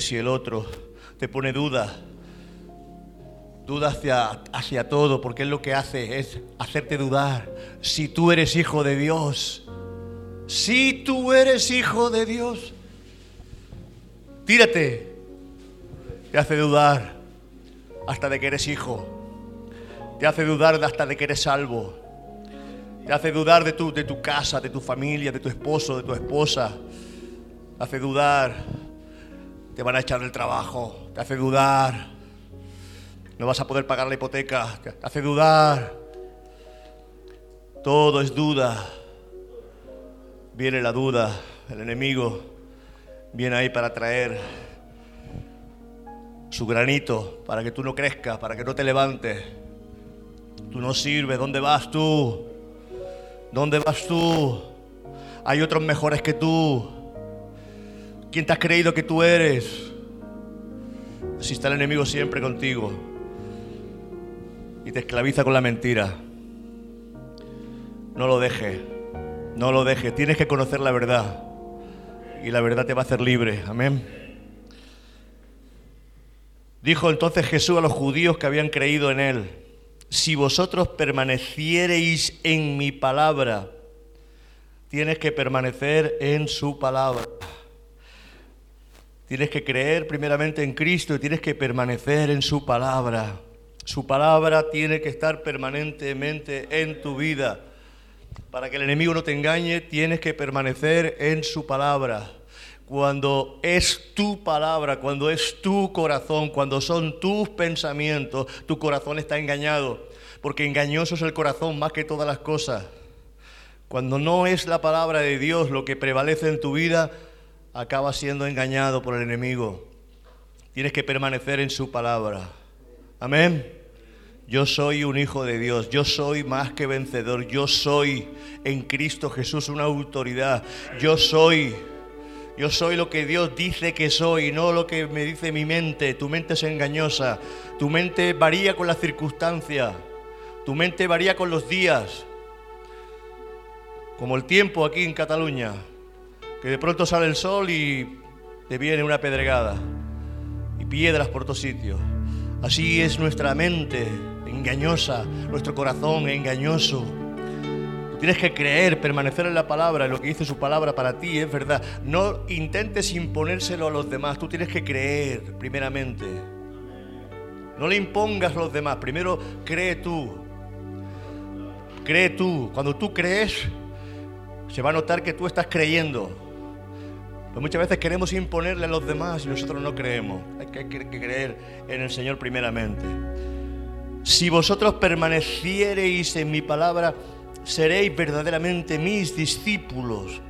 si el otro te pone duda, duda hacia, hacia todo, porque él lo que hace es hacerte dudar si tú eres hijo de Dios. Si tú eres hijo de Dios, tírate. Te hace dudar hasta de que eres hijo. Te hace dudar hasta de que eres salvo. Te hace dudar de tu, de tu casa, de tu familia, de tu esposo, de tu esposa. Te hace dudar. Te van a echar del trabajo. Te hace dudar. No vas a poder pagar la hipoteca. Te hace dudar. Todo es duda. Viene la duda. El enemigo viene ahí para traer su granito para que tú no crezcas, para que no te levantes. Tú no sirves. ¿Dónde vas tú? ¿Dónde vas tú? Hay otros mejores que tú. ¿Quién te has creído que tú eres? Si está el enemigo siempre contigo y te esclaviza con la mentira, no lo dejes, no lo dejes. Tienes que conocer la verdad y la verdad te va a hacer libre. Amén. Dijo entonces Jesús a los judíos que habían creído en él si vosotros permaneciereis en mi palabra, tienes que permanecer en su palabra. Tienes que creer primeramente en Cristo y tienes que permanecer en su palabra. Su palabra tiene que estar permanentemente en tu vida. Para que el enemigo no te engañe, tienes que permanecer en su palabra. Cuando es tu palabra, cuando es tu corazón, cuando son tus pensamientos, tu corazón está engañado. Porque engañoso es el corazón más que todas las cosas. Cuando no es la palabra de Dios lo que prevalece en tu vida, acabas siendo engañado por el enemigo. Tienes que permanecer en su palabra. Amén. Yo soy un hijo de Dios, yo soy más que vencedor, yo soy en Cristo Jesús una autoridad, yo soy yo soy lo que Dios dice que soy, no lo que me dice mi mente. Tu mente es engañosa. Tu mente varía con las circunstancias. Tu mente varía con los días. Como el tiempo aquí en Cataluña. Que de pronto sale el sol y te viene una pedregada. Y piedras por todos sitios. Así es nuestra mente engañosa, nuestro corazón engañoso. Tienes que creer, permanecer en la palabra, en lo que dice su palabra para ti, es verdad. No intentes imponérselo a los demás, tú tienes que creer primeramente. No le impongas a los demás, primero cree tú. Cree tú. Cuando tú crees, se va a notar que tú estás creyendo. Pues muchas veces queremos imponerle a los demás y nosotros no creemos. Hay que, creer en el Señor primeramente. Si vosotros permaneciereis en mi palabra, seréis verdaderamente mis discípulos.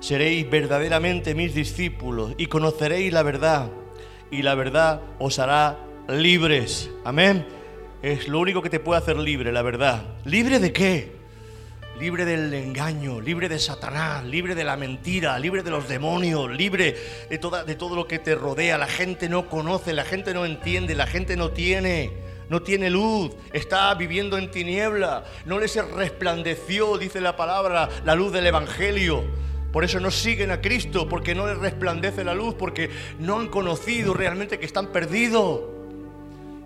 Seréis verdaderamente mis discípulos y conoceréis la verdad y la verdad os hará libres. Amén. Es lo único que te puede hacer libre, la verdad. ¿Libre de qué? Libre del engaño, libre de Satanás, libre de la mentira, libre de los demonios, libre de, toda, de todo lo que te rodea. La gente no conoce, la gente no entiende, la gente no tiene no tiene luz, está viviendo en tiniebla, no les resplandeció, dice la palabra, la luz del Evangelio. Por eso no siguen a Cristo, porque no les resplandece la luz, porque no han conocido realmente que están perdidos.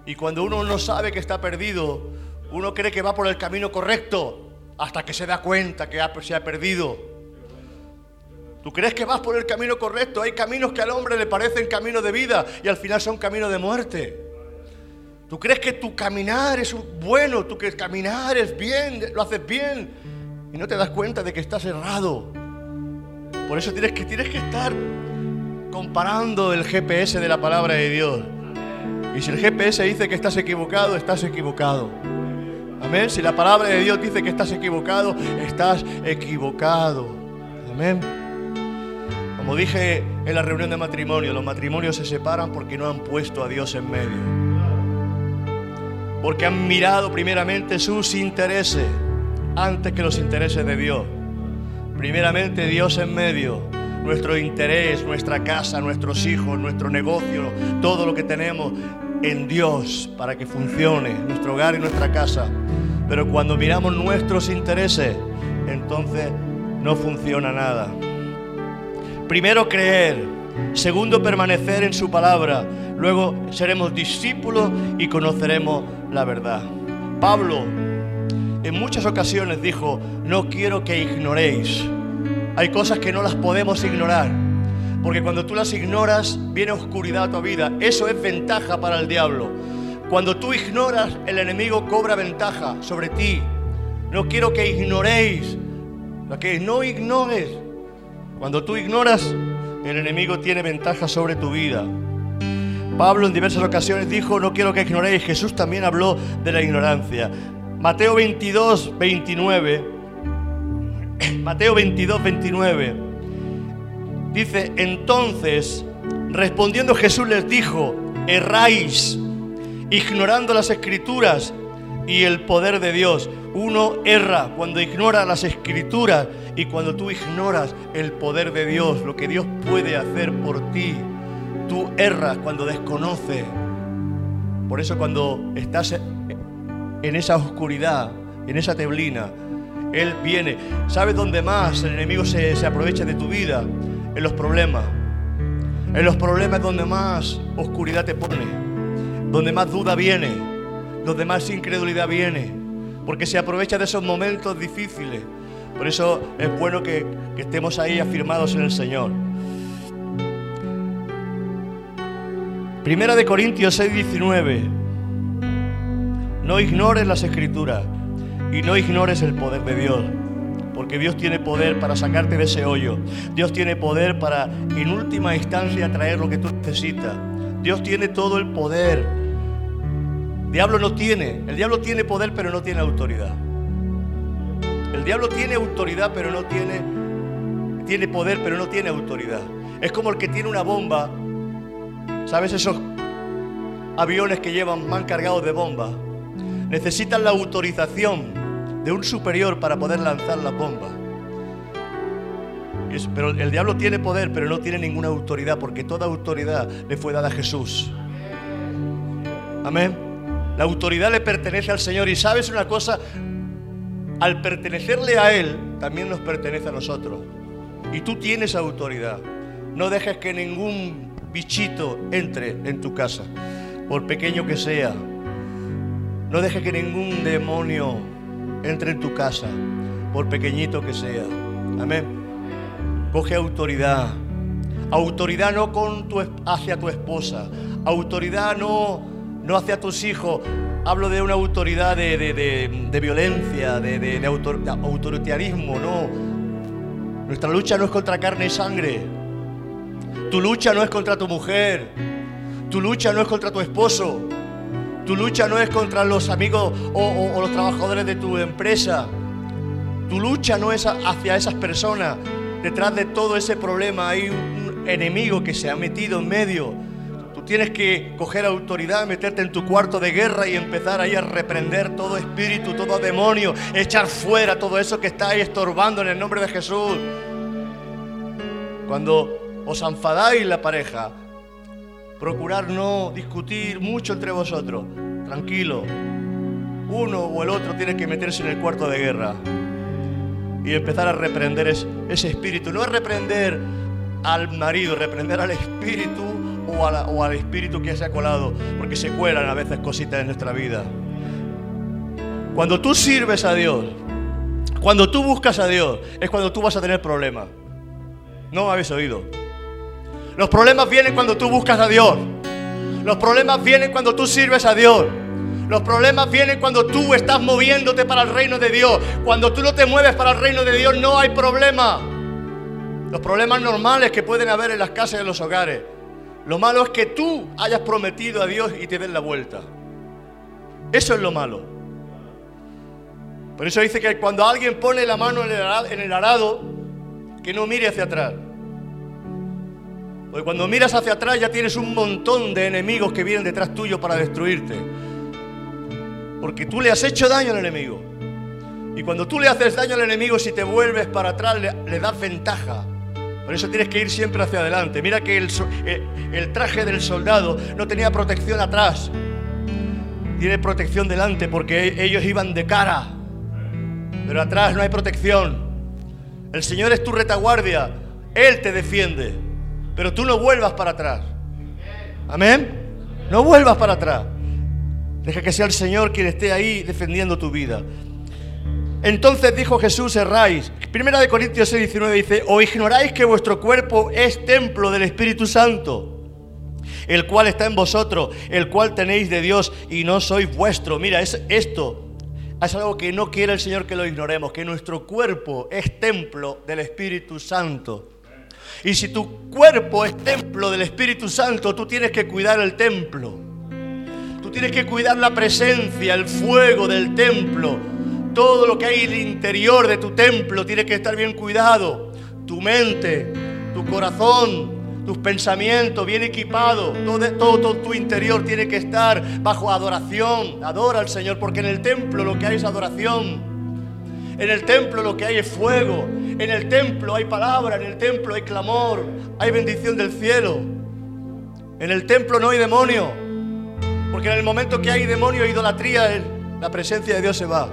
Y cuando uno no sabe que está perdido, uno cree que va por el camino correcto, hasta que se da cuenta que se ha perdido. ¿Tú crees que vas por el camino correcto? Hay caminos que al hombre le parecen caminos de vida y al final son caminos de muerte. Tú crees que tu caminar es bueno, tú que caminar es bien, lo haces bien y no te das cuenta de que estás errado. Por eso tienes que, tienes que estar comparando el GPS de la palabra de Dios. Y si el GPS dice que estás equivocado, estás equivocado. Amén. Si la palabra de Dios dice que estás equivocado, estás equivocado. Amén. Como dije en la reunión de matrimonio, los matrimonios se separan porque no han puesto a Dios en medio porque han mirado primeramente sus intereses antes que los intereses de Dios. Primeramente Dios en medio, nuestro interés, nuestra casa, nuestros hijos, nuestro negocio, todo lo que tenemos en Dios para que funcione nuestro hogar y nuestra casa. Pero cuando miramos nuestros intereses, entonces no funciona nada. Primero creer, Segundo, permanecer en su palabra. Luego seremos discípulos y conoceremos la verdad. Pablo en muchas ocasiones dijo, no quiero que ignoréis. Hay cosas que no las podemos ignorar. Porque cuando tú las ignoras, viene oscuridad a tu vida. Eso es ventaja para el diablo. Cuando tú ignoras, el enemigo cobra ventaja sobre ti. No quiero que ignoréis. Que no ignores. Cuando tú ignoras, el enemigo tiene ventaja sobre tu vida. Pablo en diversas ocasiones dijo, no quiero que ignoréis. Jesús también habló de la ignorancia. Mateo 22, 29. Mateo 22, 29. Dice, entonces, respondiendo Jesús les dijo, erráis, ignorando las escrituras y el poder de Dios. Uno erra cuando ignora las escrituras y cuando tú ignoras el poder de Dios, lo que Dios puede hacer por ti. Tú erras cuando desconoces. Por eso cuando estás en esa oscuridad, en esa teblina, Él viene. ¿Sabes dónde más el enemigo se, se aprovecha de tu vida? En los problemas. En los problemas donde más oscuridad te pone, donde más duda viene, donde más incredulidad viene, porque se aprovecha de esos momentos difíciles. Por eso es bueno que, estemos ahí afirmados en el Señor. Primera de Corintios 6, 19. No ignores las escrituras y no ignores el poder de Dios. Porque Dios tiene poder para sacarte de ese hoyo. Dios tiene poder para, en última instancia, traer lo que tú necesitas. Dios tiene todo el poder. Diablo no tiene. El diablo tiene poder, pero no tiene autoridad. El diablo tiene autoridad, pero no tiene. Tiene poder, pero no tiene autoridad. Es como el que tiene una bomba. ¿Sabes esos aviones que llevan, van cargados de bombas? necesitan la autorización de un superior para poder lanzar la bomba. Pero el diablo tiene poder, pero no tiene ninguna autoridad, porque toda autoridad le fue dada a Jesús. Amén. La autoridad le pertenece al Señor. Y sabes una cosa, al pertenecerle a Él, también nos pertenece a nosotros. Y tú tienes autoridad. No dejes que ningún bichito entre en tu casa, por pequeño que sea. No dejes que ningún demonio entre en tu casa, por pequeñito que sea. Amén. Coge autoridad. Autoridad no con tu, hacia tu esposa. Autoridad no, no hacia tus hijos. Hablo de una autoridad de, de, violencia, de, de autoritarismo. No. Nuestra lucha no es contra carne y sangre. Tu lucha no es contra tu mujer. Tu lucha no es contra tu esposo. Tu lucha no es contra los amigos o, los trabajadores de tu empresa. Tu lucha no es hacia esas personas. Detrás de todo ese problema hay un enemigo que se ha metido en medio. Tú tienes que coger autoridad, meterte en tu cuarto de guerra y empezar ahí a reprender todo espíritu, todo demonio, echar fuera todo eso que está ahí estorbando en el nombre de Jesús. Cuando os enfadáis la pareja, Procurar no discutir mucho entre vosotros. Tranquilo. Uno o el otro tiene que meterse en el cuarto de guerra y empezar a reprender ese espíritu. No es reprender al marido, reprender al espíritu o, o al espíritu que se ha colado, porque se cuelan a veces cositas en nuestra vida. Cuando tú sirves a Dios, cuando tú buscas a Dios, es cuando tú vas a tener problemas. No me habéis oído. Los problemas vienen cuando tú buscas a Dios. Los problemas vienen cuando tú sirves a Dios. Los problemas vienen cuando tú estás moviéndote para el reino de Dios. Cuando tú no te mueves para el reino de Dios no hay problema. Los problemas normales que pueden haber en las casas y en los hogares. Lo malo es que tú hayas prometido a Dios y te den la vuelta. Eso es lo malo. Por eso dice que cuando alguien pone la mano en el arado, que no mire hacia atrás. Cuando miras hacia atrás ya tienes un montón de enemigos que vienen detrás tuyo para destruirte. Porque tú le has hecho daño al enemigo. Y cuando tú le haces daño al enemigo, si te vuelves para atrás, le, das ventaja. Por eso tienes que ir siempre hacia adelante. Mira que el, eh, el traje del soldado no tenía protección atrás. Tiene protección delante porque ellos iban de cara. Pero atrás no hay protección. El Señor es tu retaguardia. Él te defiende. Pero tú no vuelvas para atrás. Amén. No vuelvas para atrás. Deja que sea el Señor quien esté ahí defendiendo tu vida. Entonces dijo Jesús, erráis. Primera de Corintios 6, 19 dice, o ignoráis que vuestro cuerpo es templo del Espíritu Santo el cual está en vosotros, el cual tenéis de Dios y no sois vuestro. Mira, es esto es algo que no quiere el Señor que lo ignoremos, que nuestro cuerpo es templo del Espíritu Santo. Y si tu cuerpo es templo del Espíritu Santo, tú tienes que cuidar el templo. Tú tienes que cuidar la presencia, el fuego del templo. Todo lo que hay en el interior de tu templo tiene que estar bien cuidado. Tu mente, tu corazón, tus pensamientos bien equipados, todo, todo, tu interior tiene que estar bajo adoración. Adora al Señor, porque en el templo lo que hay es adoración. En el templo lo que hay es fuego. En el templo hay palabra, en el templo hay clamor, hay bendición del cielo. En el templo no hay demonio. Porque en el momento que hay demonio e idolatría, la presencia de Dios se va.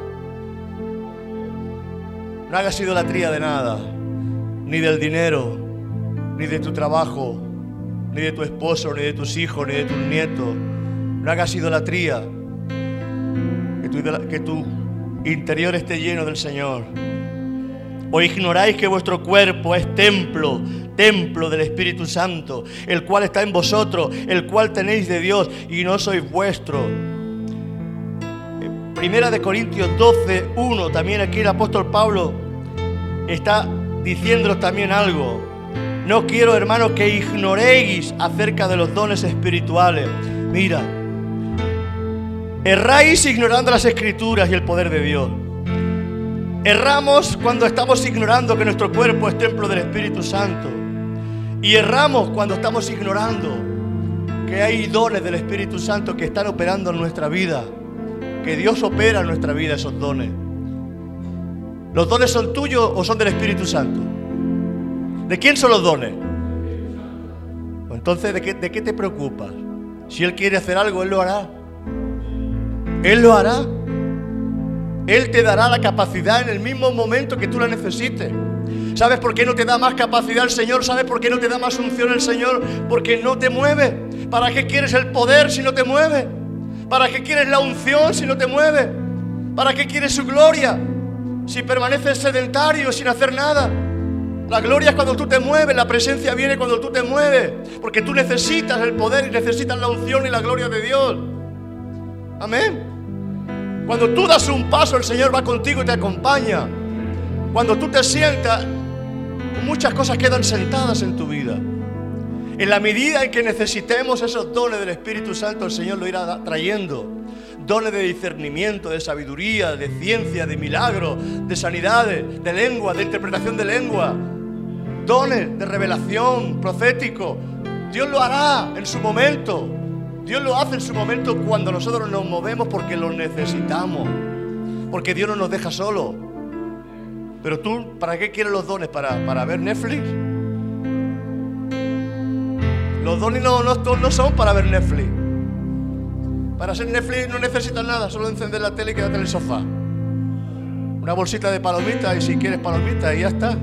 No hagas idolatría de nada, ni del dinero, ni de tu trabajo, ni de tu esposo, ni de tus hijos, ni de tus nietos. No hagas idolatría. Que tu, que interior esté lleno del Señor. O ignoráis que vuestro cuerpo es templo, templo del Espíritu Santo, el cual está en vosotros, el cual tenéis de Dios y no sois vuestro. Primera de Corintios 12, 1, también aquí el apóstol Pablo está diciéndonos también algo. No quiero, hermanos, que ignoréis acerca de los dones espirituales. Mira, erráis ignorando las escrituras y el poder de Dios. Erramos cuando estamos ignorando que nuestro cuerpo es templo del Espíritu Santo. Y erramos cuando estamos ignorando que hay dones del Espíritu Santo que están operando en nuestra vida. Que Dios opera en nuestra vida esos dones. ¿Los dones son tuyos o son del Espíritu Santo? ¿De quién son los dones? Entonces, ¿de qué, ¿de qué te preocupas? Si Él quiere hacer algo, Él lo hará. Él lo hará. Él te dará la capacidad en el mismo momento que tú la necesites. ¿Sabes por qué no te da más capacidad el Señor? ¿Sabes por qué no te da más unción el Señor? Porque no te mueve. ¿Para qué quieres el poder si no te mueve? ¿Para qué quieres la unción si no te mueve? ¿Para qué quieres su gloria si permaneces sedentario sin hacer nada? La gloria es cuando tú te mueves, la presencia viene cuando tú te mueves, porque tú necesitas el poder y necesitas la unción y la gloria de Dios. Amén. Cuando tú das un paso, el Señor va contigo y te acompaña. Cuando tú te sientas, muchas cosas quedan sentadas en tu vida. En la medida en que necesitemos esos dones del Espíritu Santo, el Señor lo irá trayendo. Dones de discernimiento, de sabiduría, de ciencia, de milagro, de sanidades, de lengua, de interpretación de lengua, dones de revelación profético. Dios lo hará en su momento. Dios lo hace en su momento cuando nosotros nos movemos porque lo necesitamos. Porque Dios no nos deja solo. Pero tú, ¿para qué quieres los dones? ¿Para, para ver Netflix? Los dones no, no, son para ver Netflix. Para hacer Netflix no necesitas nada, solo encender la tele y quedarte en el sofá. Una bolsita de palomitas y si quieres palomitas y ya está.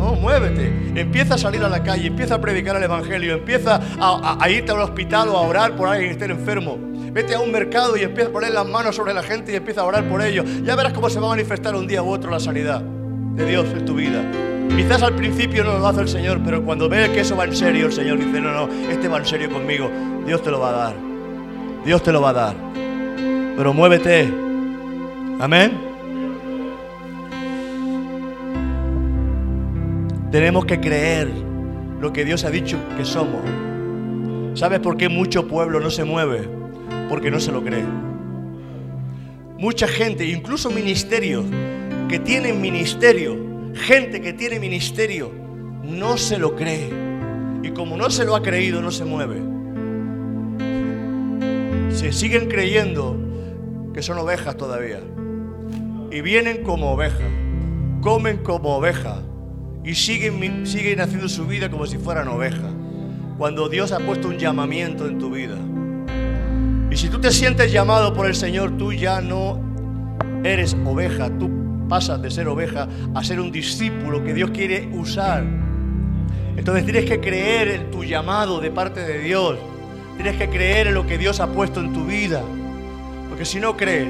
No, muévete. Empieza a salir a la calle, empieza a predicar el Evangelio, empieza a, irte al hospital o a orar por alguien que esté enfermo. Vete a un mercado y empieza a poner las manos sobre la gente y empieza a orar por ellos. Ya verás cómo se va a manifestar un día u otro la sanidad de Dios en tu vida. Quizás al principio no lo hace el Señor, pero cuando ve que eso va en serio, el Señor dice, no, no, este va en serio conmigo. Dios te lo va a dar. Dios te lo va a dar. Pero muévete. Amén. Tenemos que creer lo que Dios ha dicho que somos. ¿Sabes por qué mucho pueblo no se mueve? Porque no se lo cree. Mucha gente, incluso ministerios, que tienen ministerio, gente que tiene ministerio, no se lo cree. Y como no se lo ha creído, no se mueve. Se siguen creyendo que son ovejas todavía. Y vienen como ovejas, comen como ovejas y siguen, siguen haciendo su vida como si fueran ovejas. Cuando Dios ha puesto un llamamiento en tu vida. Y si tú te sientes llamado por el Señor, tú ya no eres oveja, tú pasas de ser oveja a ser un discípulo que Dios quiere usar. Entonces tienes que creer en tu llamado de parte de Dios. Tienes que creer en lo que Dios ha puesto en tu vida. Porque si no crees,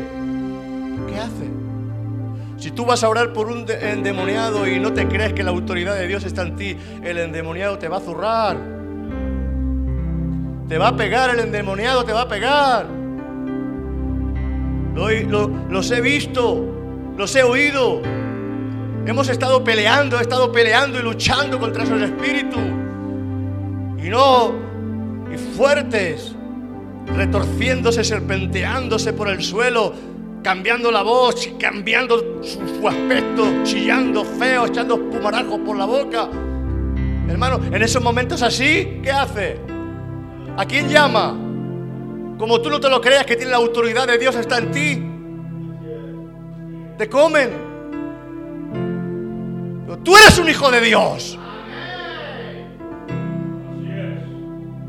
¿qué haces? Si tú vas a orar por un endemoniado y no te crees que la autoridad de Dios está en ti, el endemoniado te va a zurrar. Te va a pegar, el endemoniado te va a pegar. los he visto, los he oído. Hemos estado peleando, he estado peleando y luchando contra esos espíritus. Y no, y fuertes, retorciéndose, serpenteándose por el suelo, cambiando la voz, cambiando su, aspecto, chillando feo, echando espumarajos por la boca. Hermano, en esos momentos así, ¿qué hace? ¿A quién llama? Como tú no te lo creas que tiene la autoridad de Dios está en ti. Te comen. Tú eres un hijo de Dios.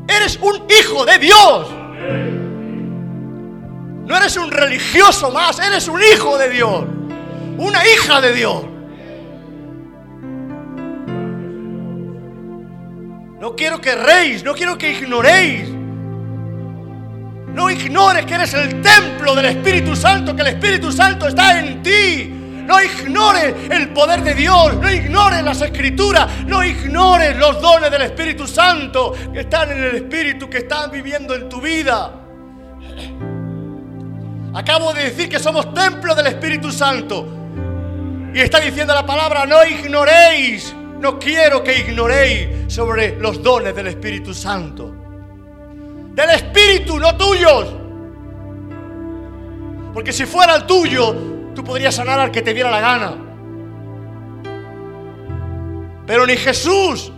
Eres un hijo de Dios. No eres un religioso más, eres un hijo de Dios. Una hija de Dios. No quiero que reís, no quiero que ignoréis. No ignores que eres el templo del Espíritu Santo, que el Espíritu Santo está en ti. No ignores el poder de Dios, no ignores las escrituras, no ignores los dones del Espíritu Santo que están en el Espíritu, que están viviendo en tu vida. Acabo de decir que somos templo del Espíritu Santo. Y está diciendo la palabra, no ignoréis, no quiero que ignoréis sobre los dones del Espíritu Santo. Del Espíritu, no tuyos. Porque si fuera el tuyo, Tú podrías sanar al que te diera la gana. Pero ni Jesús,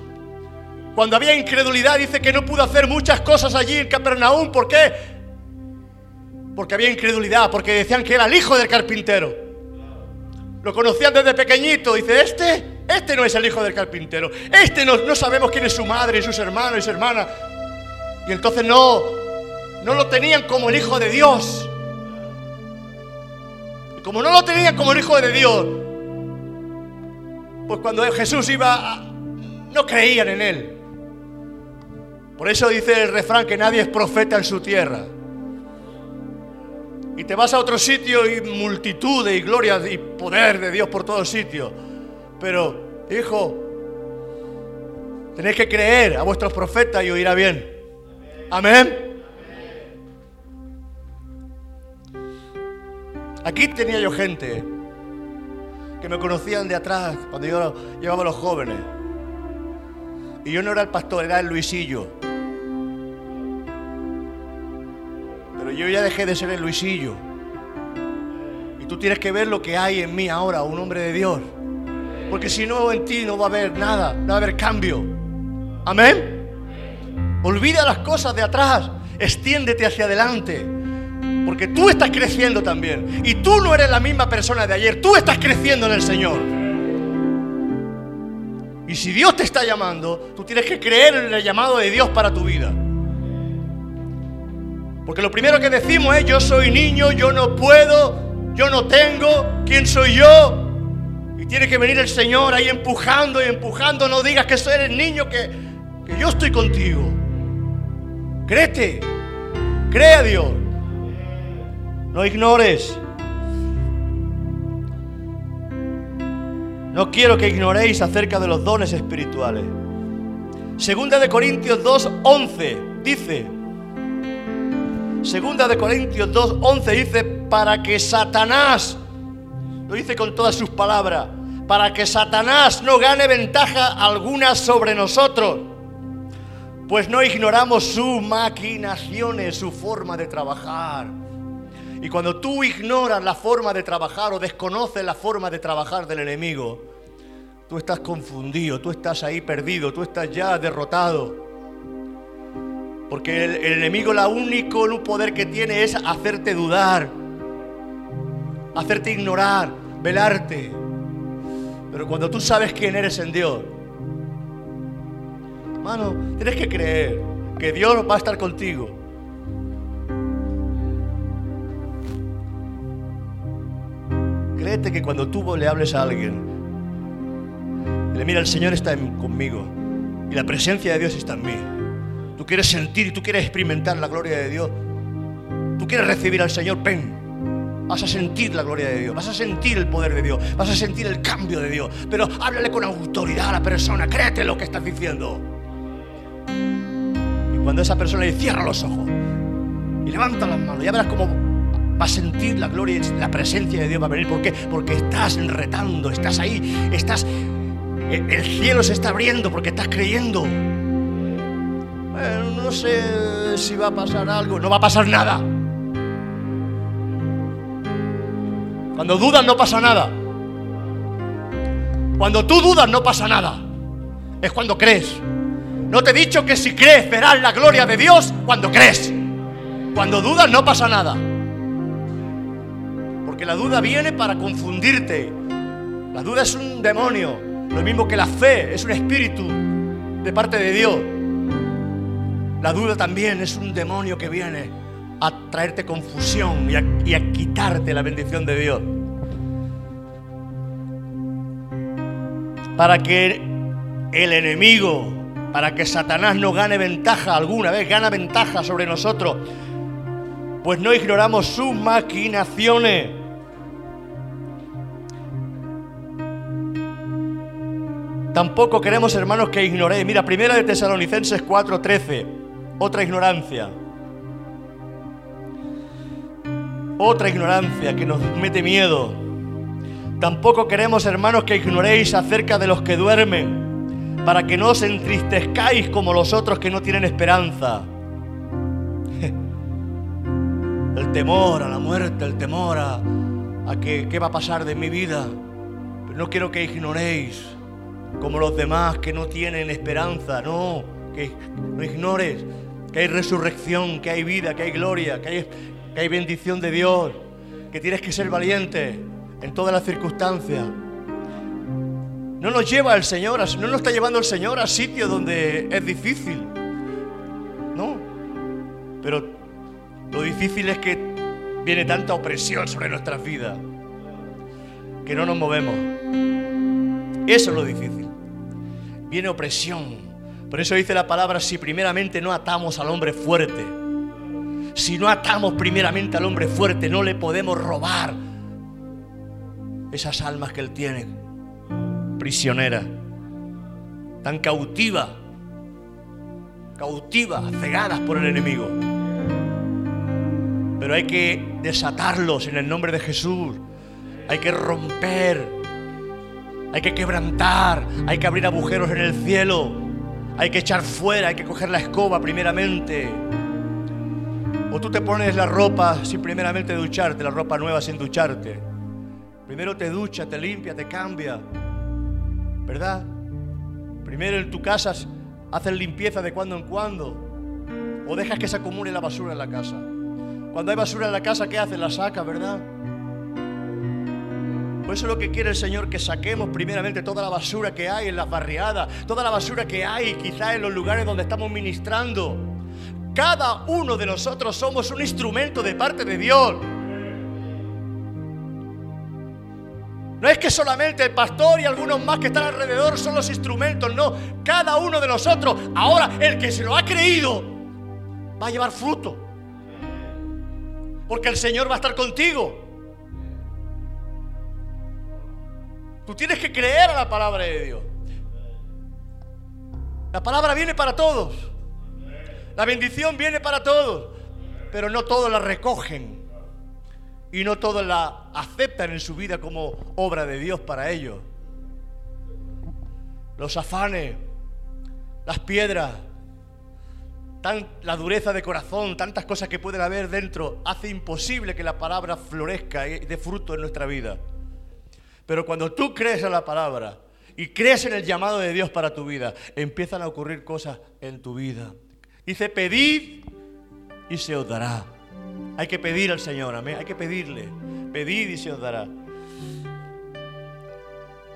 cuando había incredulidad, dice que no pudo hacer muchas cosas allí en Capernaum. ¿Por qué? Porque había incredulidad, porque decían que era el hijo del carpintero. Lo conocían desde pequeñito. Dice, este, este no es el hijo del carpintero. Este no, no sabemos quién es su madre y sus hermanos y su hermana. Y entonces no, no lo tenían como el hijo de Dios como no lo tenían como el Hijo de Dios, pues cuando Jesús iba, no creían en Él. Por eso dice el refrán que nadie es profeta en su tierra. Y te vas a otro sitio y multitud y gloria y poder de Dios por todos sitios. Pero, hijo, tenéis que creer a vuestros profetas y oirá bien. Amén. Aquí tenía yo gente que me conocían de atrás cuando yo llevaba a los jóvenes. Y yo no era el pastor, era el Luisillo. Pero yo ya dejé de ser el Luisillo. Y tú tienes que ver lo que hay en mí ahora, un hombre de Dios. Porque si no, en ti no va a haber nada, no va a haber cambio. Amén. Olvida las cosas de atrás, extiéndete hacia adelante. Porque tú estás creciendo también. Y tú no eres la misma persona de ayer. Tú estás creciendo en el Señor. Y si Dios te está llamando, tú tienes que creer en el llamado de Dios para tu vida. Porque lo primero que decimos es, yo soy niño, yo no puedo, yo no tengo, ¿quién soy yo? Y tiene que venir el Señor ahí empujando y empujando. No digas que el niño, que, que yo estoy contigo. Créete, cree a Dios. No ignores. No quiero que ignoréis acerca de los dones espirituales. Segunda de Corintios 2:11 dice Segunda de Corintios 2:11 dice para que Satanás lo dice con todas sus palabras, para que Satanás no gane ventaja alguna sobre nosotros, pues no ignoramos sus maquinaciones, su forma de trabajar. Y cuando tú ignoras la forma de trabajar o desconoces la forma de trabajar del enemigo, tú estás confundido, tú estás ahí perdido, tú estás ya derrotado. Porque el, enemigo lo único poder que tiene es hacerte dudar, hacerte ignorar, velarte. Pero cuando tú sabes quién eres en Dios, hermano, tienes que creer que Dios va a estar contigo Créete que cuando tú le hables a alguien, le mira, el Señor está conmigo. Y la presencia de Dios está en mí. Tú quieres sentir y tú quieres experimentar la gloria de Dios. Tú quieres recibir al Señor, ven. Vas a sentir la gloria de Dios, vas a sentir el poder de Dios, vas a sentir el cambio de Dios. Pero háblale con autoridad a la persona, créete lo que estás diciendo. Y cuando esa persona le cierra los ojos y levanta las manos, ya verás cómo va a sentir la gloria la presencia de Dios va a venir. ¿Por qué? Porque estás retando, estás ahí, estás. El cielo se está abriendo porque estás creyendo. Bueno, no sé si va a pasar algo, no va a pasar nada. Cuando dudas no pasa nada. Cuando tú dudas no pasa nada. Es cuando crees. No te he dicho que si crees verás la gloria de Dios cuando crees. Cuando dudas no pasa nada. Porque la duda viene para confundirte. La duda es un demonio. Lo mismo que la fe es un espíritu de parte de Dios. La duda también es un demonio que viene a traerte confusión y a, quitarte la bendición de Dios. Para que el enemigo, para que Satanás no gane ventaja alguna vez, gana ventaja sobre nosotros, pues no ignoramos sus maquinaciones. Tampoco queremos, hermanos, que ignoréis. Mira, primera de Tesalonicenses 4:13, otra ignorancia. Otra ignorancia que nos mete miedo. Tampoco queremos, hermanos, que ignoréis acerca de los que duermen, para que no os entristezcáis como los otros que no tienen esperanza. El temor a la muerte, el temor a, a que qué va a pasar de mi vida. Pero no quiero que ignoréis como los demás que no tienen esperanza. No, que no ignores que hay resurrección, que hay vida, que hay gloria, que hay, que hay bendición de Dios, que tienes que ser valiente en todas las circunstancias. No nos lleva el Señor, no nos está llevando el Señor a sitios donde es difícil. No. Pero lo difícil es que viene tanta opresión sobre nuestras vidas que no nos movemos. Eso es lo difícil. Viene opresión. Por eso dice la palabra, si primeramente no atamos al hombre fuerte, si no atamos primeramente al hombre fuerte, no le podemos robar esas almas que él tiene, prisionera, tan cautiva, cautiva, cegadas por el enemigo. Pero hay que desatarlos en el nombre de Jesús. Hay que romper. Hay que quebrantar. Hay que abrir agujeros en el cielo. Hay que echar fuera. Hay que coger la escoba primeramente. O tú te pones la ropa sin primeramente ducharte, la ropa nueva sin ducharte. Primero te ducha, te limpia, te cambia. ¿Verdad? Primero en tu casa haces limpieza de cuando en cuando. O dejas que se acumule la basura en la casa. Cuando hay basura en la casa, ¿qué haces? La sacas, ¿verdad? Por eso es lo que quiere el Señor, que saquemos primeramente toda la basura que hay en las barriadas, toda la basura que hay quizás en los lugares donde estamos ministrando. Cada uno de nosotros somos un instrumento de parte de Dios. No es que solamente el pastor y algunos más que están alrededor son los instrumentos, no. Cada uno de nosotros, ahora el que se lo ha creído, va a llevar fruto. Porque el Señor va a estar contigo. Tú tienes que creer a la palabra de Dios. La palabra viene para todos. La bendición viene para todos. Pero no todos la recogen. Y no todos la aceptan en su vida como obra de Dios para ellos. Los afanes, las piedras, la dureza de corazón, tantas cosas que pueden haber dentro, hace imposible que la palabra florezca y dé fruto en nuestra vida. Pero cuando tú crees en la palabra y crees en el llamado de Dios para tu vida, empiezan a ocurrir cosas en tu vida. Dice, pedid y se os dará. Hay que pedir al Señor, amén. Hay que pedirle. Pedid y se os dará.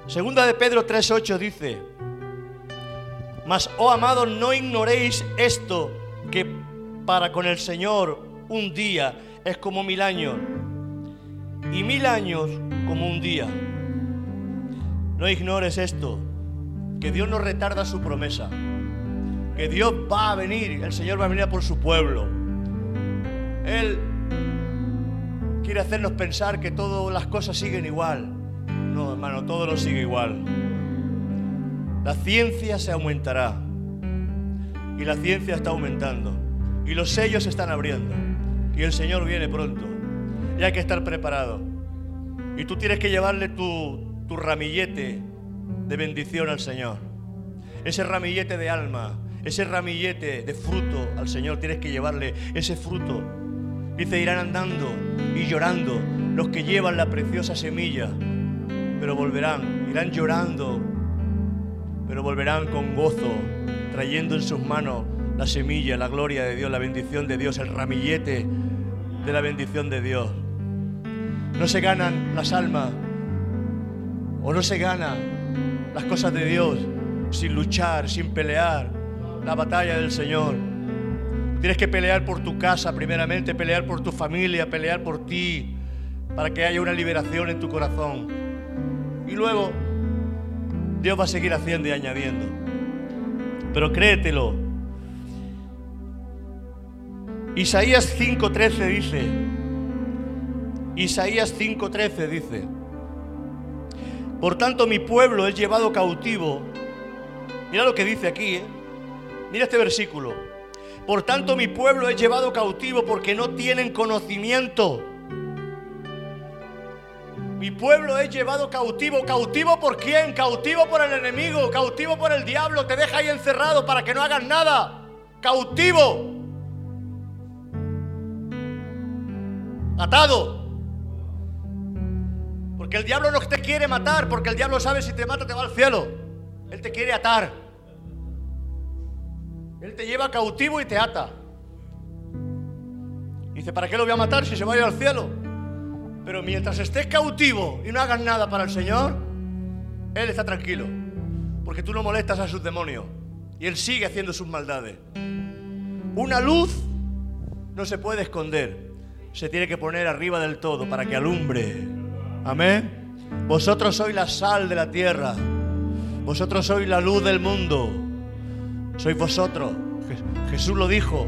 Segunda de Pedro 3.8 dice, mas, oh amados, no ignoréis esto, que para con el Señor un día es como mil años, y mil años como un día. No ignores esto, que Dios no retarda su promesa. que Dios va a venir, el Señor va a venir por su pueblo. Él quiere hacernos pensar que todas las cosas siguen igual. No, hermano, todo no sigue igual. La ciencia se aumentará. Y la ciencia está aumentando. Y los sellos se están abriendo. Y el Señor viene pronto. Y hay que estar preparado. Y tú tienes que llevarle tu, tu ramillete de bendición al Señor. Ese ramillete de alma, ese ramillete de fruto al Señor, tienes que llevarle ese fruto. Dice, irán andando y llorando los que llevan la preciosa semilla, pero volverán, irán llorando, pero volverán con gozo, trayendo en sus manos la semilla, la gloria de Dios, la bendición de Dios, el ramillete de la bendición de Dios. No se ganan las almas o no se ganan las cosas de Dios sin luchar, sin pelear la batalla del Señor. Tienes que pelear por tu casa primeramente, pelear por tu familia, pelear por ti, para que haya una liberación en tu corazón. Y luego Dios va a seguir haciendo y añadiendo. Pero créetelo. Isaías 5:13 dice, Isaías 5:13 dice, por tanto mi pueblo es llevado cautivo. Mira lo que dice aquí, ¿eh? mira este versículo. Por tanto mi pueblo es llevado cautivo porque no tienen conocimiento. Mi pueblo es llevado cautivo. ¿Cautivo por quién? Cautivo por el enemigo, cautivo por el diablo. Te deja ahí encerrado para que no hagas nada. Cautivo. Atado. Porque el diablo no te quiere matar, porque el diablo sabe si te mata te va al cielo. Él te quiere atar. Él te lleva cautivo y te ata. Dice, ¿para qué lo voy a matar si se va a ir al cielo? Pero mientras estés cautivo y no hagas nada para el Señor, Él está tranquilo. Porque tú no molestas a sus demonios. Y Él sigue haciendo sus maldades. Una luz no se puede esconder. Se tiene que poner arriba del todo para que alumbre. Amén. Vosotros sois la sal de la tierra. Vosotros sois la luz del mundo. Sois vosotros. Jesús lo dijo.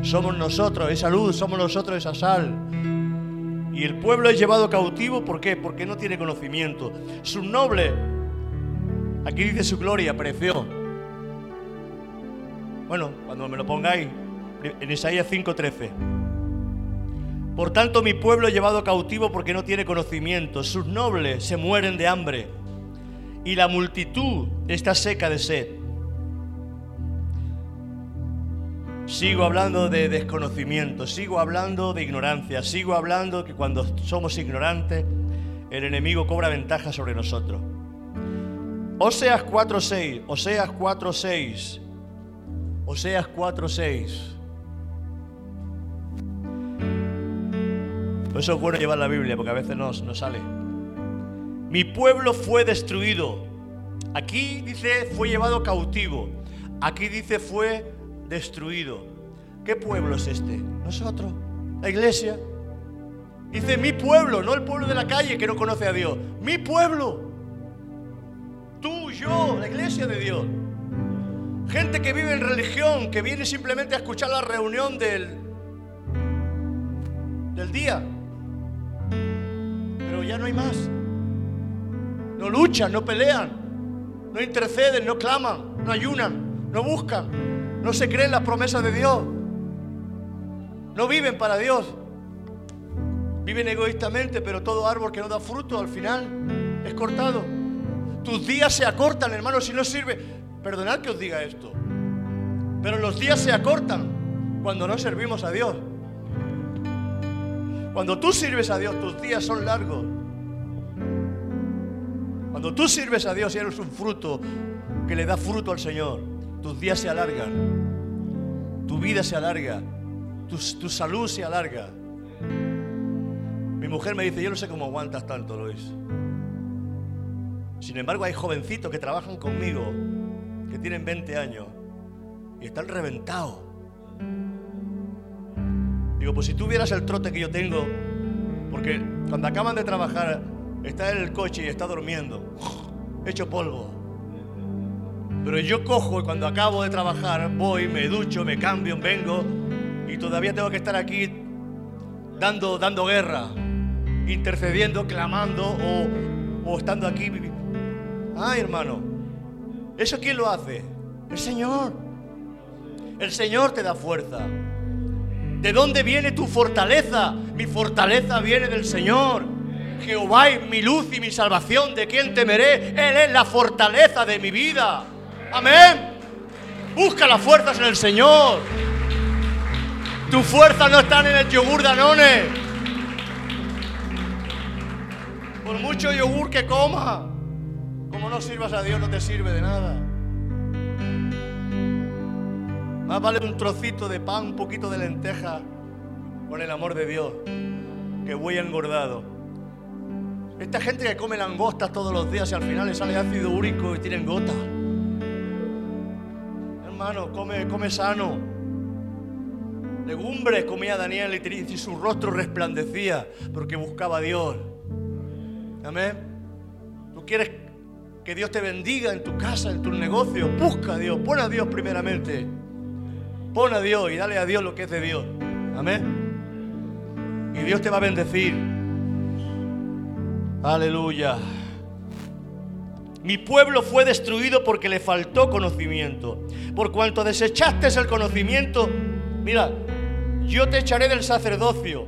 Somos nosotros, esa luz, somos nosotros esa sal. Y el pueblo es llevado cautivo, ¿por qué? Porque no tiene conocimiento. Su noble, aquí dice su gloria, pereció. Bueno, cuando me lo pongáis, en Isaías 5:13. Por tanto, mi pueblo es llevado cautivo porque no tiene conocimiento. Sus nobles se mueren de hambre y la multitud está seca de sed. Sigo hablando de desconocimiento, sigo hablando de ignorancia, sigo hablando que cuando somos ignorantes, el enemigo cobra ventaja sobre nosotros. Oseas 4.6, Oseas 4.6, Oseas 4.6. Por eso es bueno llevar la Biblia, porque a veces no nos sale. Mi pueblo fue destruido. Aquí dice fue llevado cautivo. Aquí dice fue destruido. ¿Qué pueblo es este? Nosotros, la iglesia. Dice mi pueblo, no el pueblo de la calle que no conoce a Dios. Mi pueblo. Tú, yo, la iglesia de Dios. Gente que vive en religión, que viene simplemente a escuchar la reunión del, del día. Ya no hay más. No luchan, no pelean, no interceden, no claman, no ayunan, no buscan no se creen las promesas de Dios. No viven para Dios. Viven egoístamente, pero todo árbol que no da fruto al final es cortado. Tus días se acortan, hermano, si no sirve. Perdonad que os diga esto. Pero los días se acortan cuando no servimos a Dios. Cuando tú sirves a Dios, tus días son largos. Cuando tú sirves a Dios y eres un fruto que le da fruto al Señor tus días se alargan, tu vida se alarga, tu, tu salud se alarga. Mi mujer me dice, yo no sé cómo aguantas tanto, Luis. Sin embargo, hay jovencitos que trabajan conmigo, que tienen 20 años, y están reventados. Digo, pues si tú vieras el trote que yo tengo, porque cuando acaban de trabajar, está en el coche y está durmiendo, hecho polvo. Pero yo cojo y cuando acabo de trabajar voy, me ducho, me cambio, vengo y todavía tengo que estar aquí dando, dando guerra, intercediendo, clamando o, o estando aquí. Ay, hermano, ¿eso quién lo hace? El Señor. El Señor te da fuerza. ¿De dónde viene tu fortaleza? Mi fortaleza viene del Señor. Jehová es mi luz y mi salvación. ¿De quién temeré? Él es la fortaleza de mi vida. Amén. Busca las fuerzas en el Señor. Tus fuerzas no están en el yogur Danone. Por mucho yogur que coma, como no sirvas a Dios, no te sirve de nada. Más vale un trocito de pan, un poquito de lenteja, con el amor de Dios, que voy engordado. Esta gente que come langostas todos los días y al final le sale ácido úrico y tienen gota. Hermano, come, come sano. Legumbres comía Daniel y su rostro resplandecía porque buscaba a Dios. Amén. ¿Tú quieres que Dios te bendiga en tu casa, en tus negocios? Busca a Dios, pon a Dios primeramente. Pon a Dios y dale a Dios lo que es de Dios. Amén. Y Dios te va a bendecir. Aleluya. Mi pueblo fue destruido porque le faltó conocimiento. Por cuanto desechaste el conocimiento, mira, yo te echaré del sacerdocio.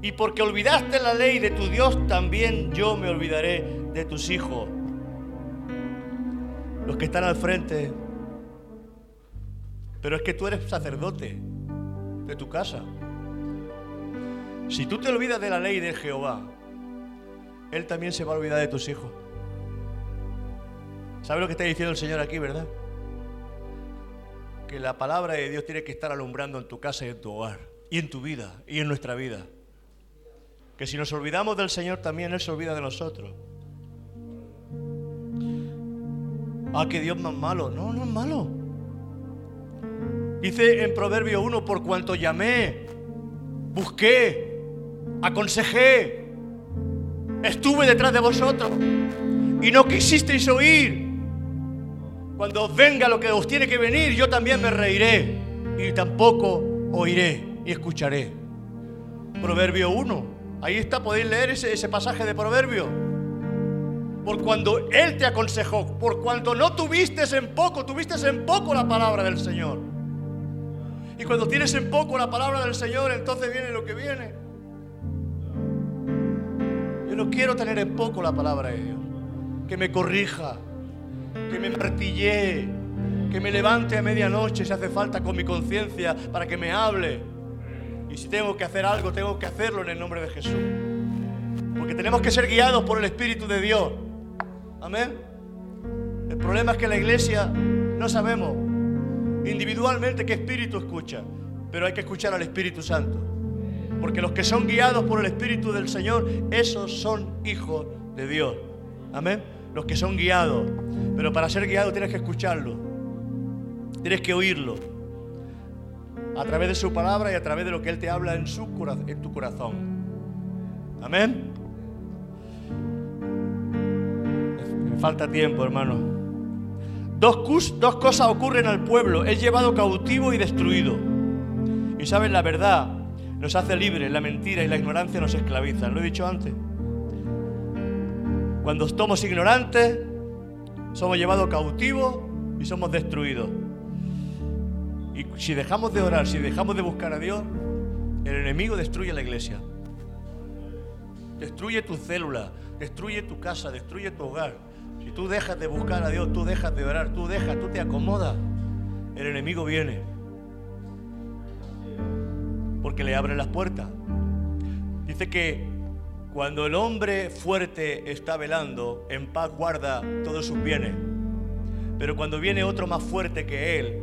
Y porque olvidaste la ley de tu Dios, también yo me olvidaré de tus hijos. Los que están al frente pero es que tú eres sacerdote de tu casa. Si tú te olvidas de la ley de Jehová, Él también se va a olvidar de tus hijos. ¿Sabes lo que está diciendo el Señor aquí, verdad? Que la palabra de Dios tiene que estar alumbrando en tu casa y en tu hogar, y en tu vida, y en nuestra vida. Que si nos olvidamos del Señor, también Él se olvida de nosotros. Ah, que Dios no es malo. No, no es malo. Dice en Proverbio 1, por cuanto llamé, busqué, aconsejé, estuve detrás de vosotros y no quisisteis oír. Cuando venga lo que os tiene que venir, yo también me reiré y tampoco oiré y escucharé. Proverbio 1, ahí está, podéis leer ese, ese pasaje de Proverbio. Por cuando Él te aconsejó, por cuanto no tuviste en poco, tuviste en poco la palabra del Señor. Y cuando tienes en poco la palabra del Señor, entonces viene lo que viene. No quiero tener en poco la palabra de Dios. Que me corrija, que me martille, que me levante a medianoche si hace falta con mi conciencia para que me hable. Y si tengo que hacer algo, tengo que hacerlo en el nombre de Jesús. Porque tenemos que ser guiados por el Espíritu de Dios. Amén. El problema es que la iglesia no sabemos individualmente qué espíritu escucha, pero hay que escuchar al Espíritu Santo. Porque los que son guiados por el Espíritu del Señor, esos son hijos de Dios. Amén. Los que son guiados. Pero para ser guiado tienes que escucharlo. Tienes que oírlo. A través de su palabra y a través de lo que Él te habla en, su, en tu corazón. Amén. Me falta tiempo, hermano. Dos, cosas ocurren al pueblo, es llevado cautivo y destruido. Y saben, la verdad nos hace libres, la mentira y la ignorancia nos esclavizan, lo he dicho antes. Cuando somos ignorantes, somos llevados cautivos y somos destruidos. Y si dejamos de orar, si dejamos de buscar a Dios, el enemigo destruye la iglesia. Destruye tu célula, destruye tu casa, destruye tu hogar. Si tú dejas de buscar a Dios, tú dejas de orar, tú dejas, tú te acomodas, el enemigo viene. Porque le abre las puertas. Dice que cuando el hombre fuerte está velando, en paz guarda todos sus bienes. Pero cuando viene otro más fuerte que él,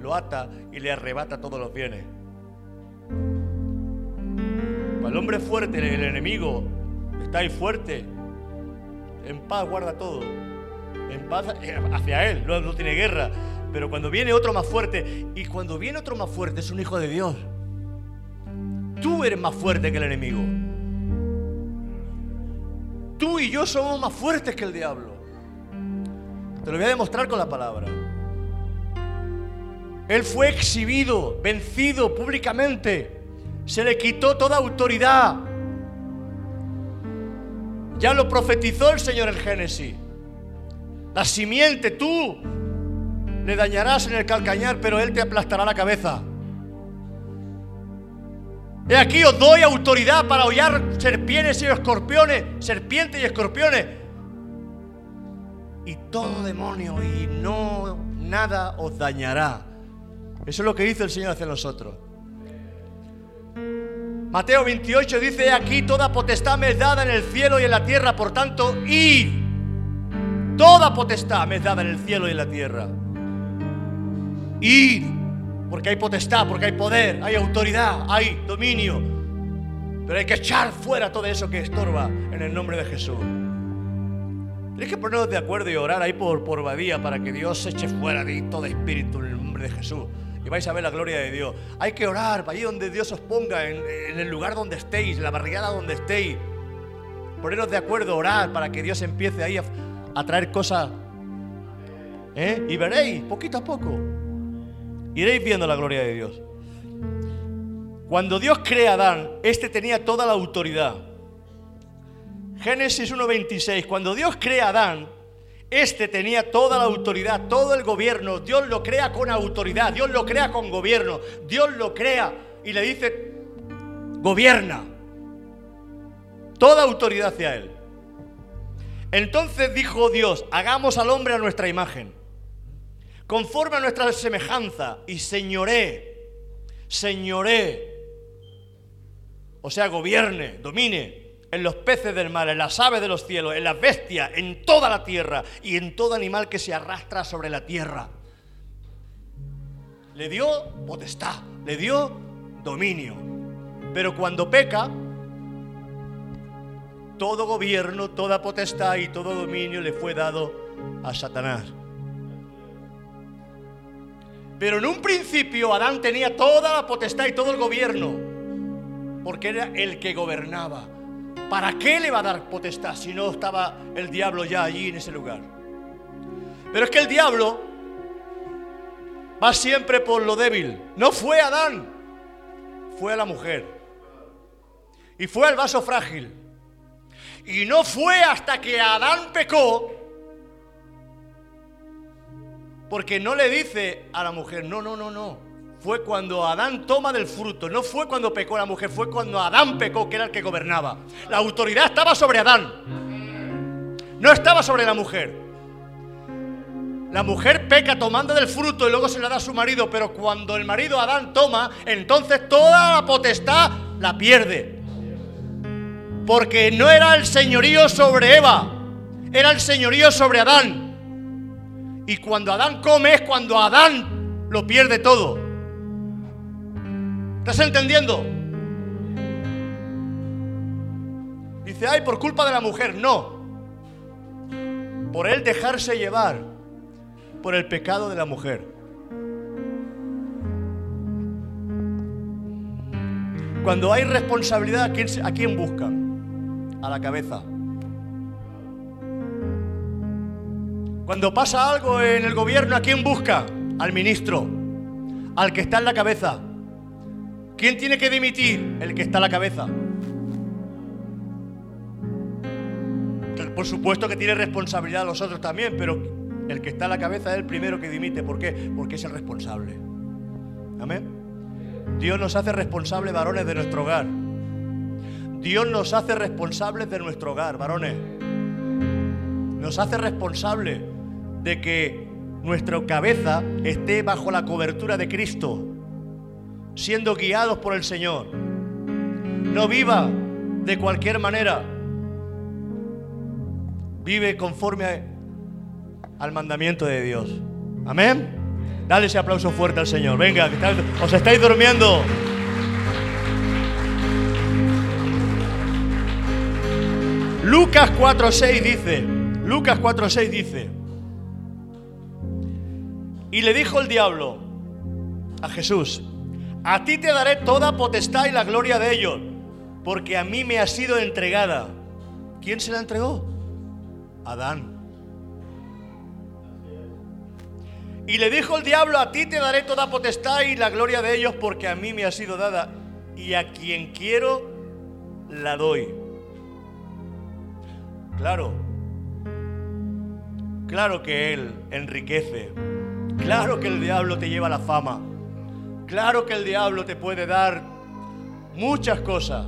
lo ata y le arrebata todos los bienes. Cuando el hombre fuerte, el enemigo, está ahí fuerte, en paz guarda todo. En paz eh, hacia Él, no, no tiene guerra. Pero cuando viene otro más fuerte, y cuando viene otro más fuerte es un hijo de Dios. Tú eres más fuerte que el enemigo. Tú y yo somos más fuertes que el diablo. Te lo voy a demostrar con la palabra. Él fue exhibido, vencido públicamente. Se le quitó toda autoridad. Ya lo profetizó el Señor en Génesis. La simiente, tú le dañarás en el calcañar, pero Él te aplastará la cabeza. He aquí os doy autoridad para hollar serpientes y escorpiones, serpientes y escorpiones. Y todo demonio y no nada os dañará. Eso es lo que dice el Señor hacia nosotros. Mateo 28 dice, aquí toda potestad me es dada en el cielo y en la tierra, por tanto, id. Toda potestad me es dada en el cielo y en la tierra. Id, porque hay potestad, porque hay poder, hay autoridad, hay dominio. Pero hay que echar fuera todo eso que estorba en el nombre de Jesús. Tienes que ponernos de acuerdo y orar ahí por, por Badía para que Dios eche fuera de todo espíritu en el nombre de Jesús y vais a ver la gloria de Dios. Hay que orar allí donde Dios os ponga, en, el lugar donde estéis, en la barrigada donde estéis. Poneros de acuerdo, orar para que Dios empiece ahí a, traer cosas. ¿eh? Y veréis, poquito a poco, iréis viendo la gloria de Dios. Cuando Dios crea a Adán, este tenía toda la autoridad. Génesis 1.26, cuando Dios crea a Adán, este tenía toda la autoridad, todo el gobierno. Dios lo crea con autoridad, Dios lo crea con gobierno. Dios lo crea y le dice, gobierna. Toda autoridad hacia él. Entonces dijo Dios, hagamos al hombre a nuestra imagen, conforme a nuestra semejanza, y señoré, señoré, o sea, gobierne, domine en los peces del mar, en las aves de los cielos, en las bestias, en toda la tierra y en todo animal que se arrastra sobre la tierra. Le dio potestad, le dio dominio. Pero cuando peca, todo gobierno, toda potestad y todo dominio le fue dado a Satanás. Pero en un principio Adán tenía toda la potestad y todo el gobierno, porque era el que gobernaba. ¿Para qué le va a dar potestad si no estaba el diablo ya allí en ese lugar? Pero es que el diablo va siempre por lo débil. No fue Adán, fue a la mujer. Y fue al vaso frágil. Y no fue hasta que Adán pecó, porque no le dice a la mujer, no, no, no, no fue cuando Adán toma del fruto. No fue cuando pecó la mujer, fue cuando Adán pecó, que era el que gobernaba. La autoridad estaba sobre Adán. No estaba sobre la mujer. La mujer peca tomando del fruto y luego se la da a su marido, pero cuando el marido Adán toma, entonces toda la potestad la pierde. Porque no era el señorío sobre Eva, era el señorío sobre Adán. Y cuando Adán come es cuando Adán lo pierde todo. ¿Estás entendiendo? Dice, ay, por culpa de la mujer. No. Por él dejarse llevar por el pecado de la mujer. Cuando hay responsabilidad, ¿a quién, ¿a quién buscan? A la cabeza. Cuando pasa algo en el gobierno, ¿a quién busca? Al ministro, al que está en la cabeza. ¿Quién tiene que dimitir? El que está a la cabeza. Por supuesto que tiene responsabilidad los otros también, pero el que está a la cabeza es el primero que dimite. ¿Por qué? Porque es el responsable. Amén. Dios nos hace responsables varones de nuestro hogar. Dios nos hace responsables de nuestro hogar, varones. Nos hace responsables de que nuestra cabeza esté bajo la cobertura de Cristo siendo guiados por el Señor. No viva de cualquier manera. Vive conforme al mandamiento de Dios. Amén. Dale ese aplauso fuerte al Señor. Venga, os estáis durmiendo. Lucas 4:6 dice, Lucas 4:6 dice, y le dijo el diablo a Jesús, a ti te daré toda potestad y la gloria de ellos, porque a mí me ha sido entregada. ¿Quién se la entregó? Adán. Y le dijo el diablo, a ti te daré toda potestad y la gloria de ellos porque a mí me ha sido dada. Y a quien quiero, la doy. Claro, claro que Él enriquece. Claro que el diablo te lleva la fama. Claro que el diablo te puede dar muchas cosas.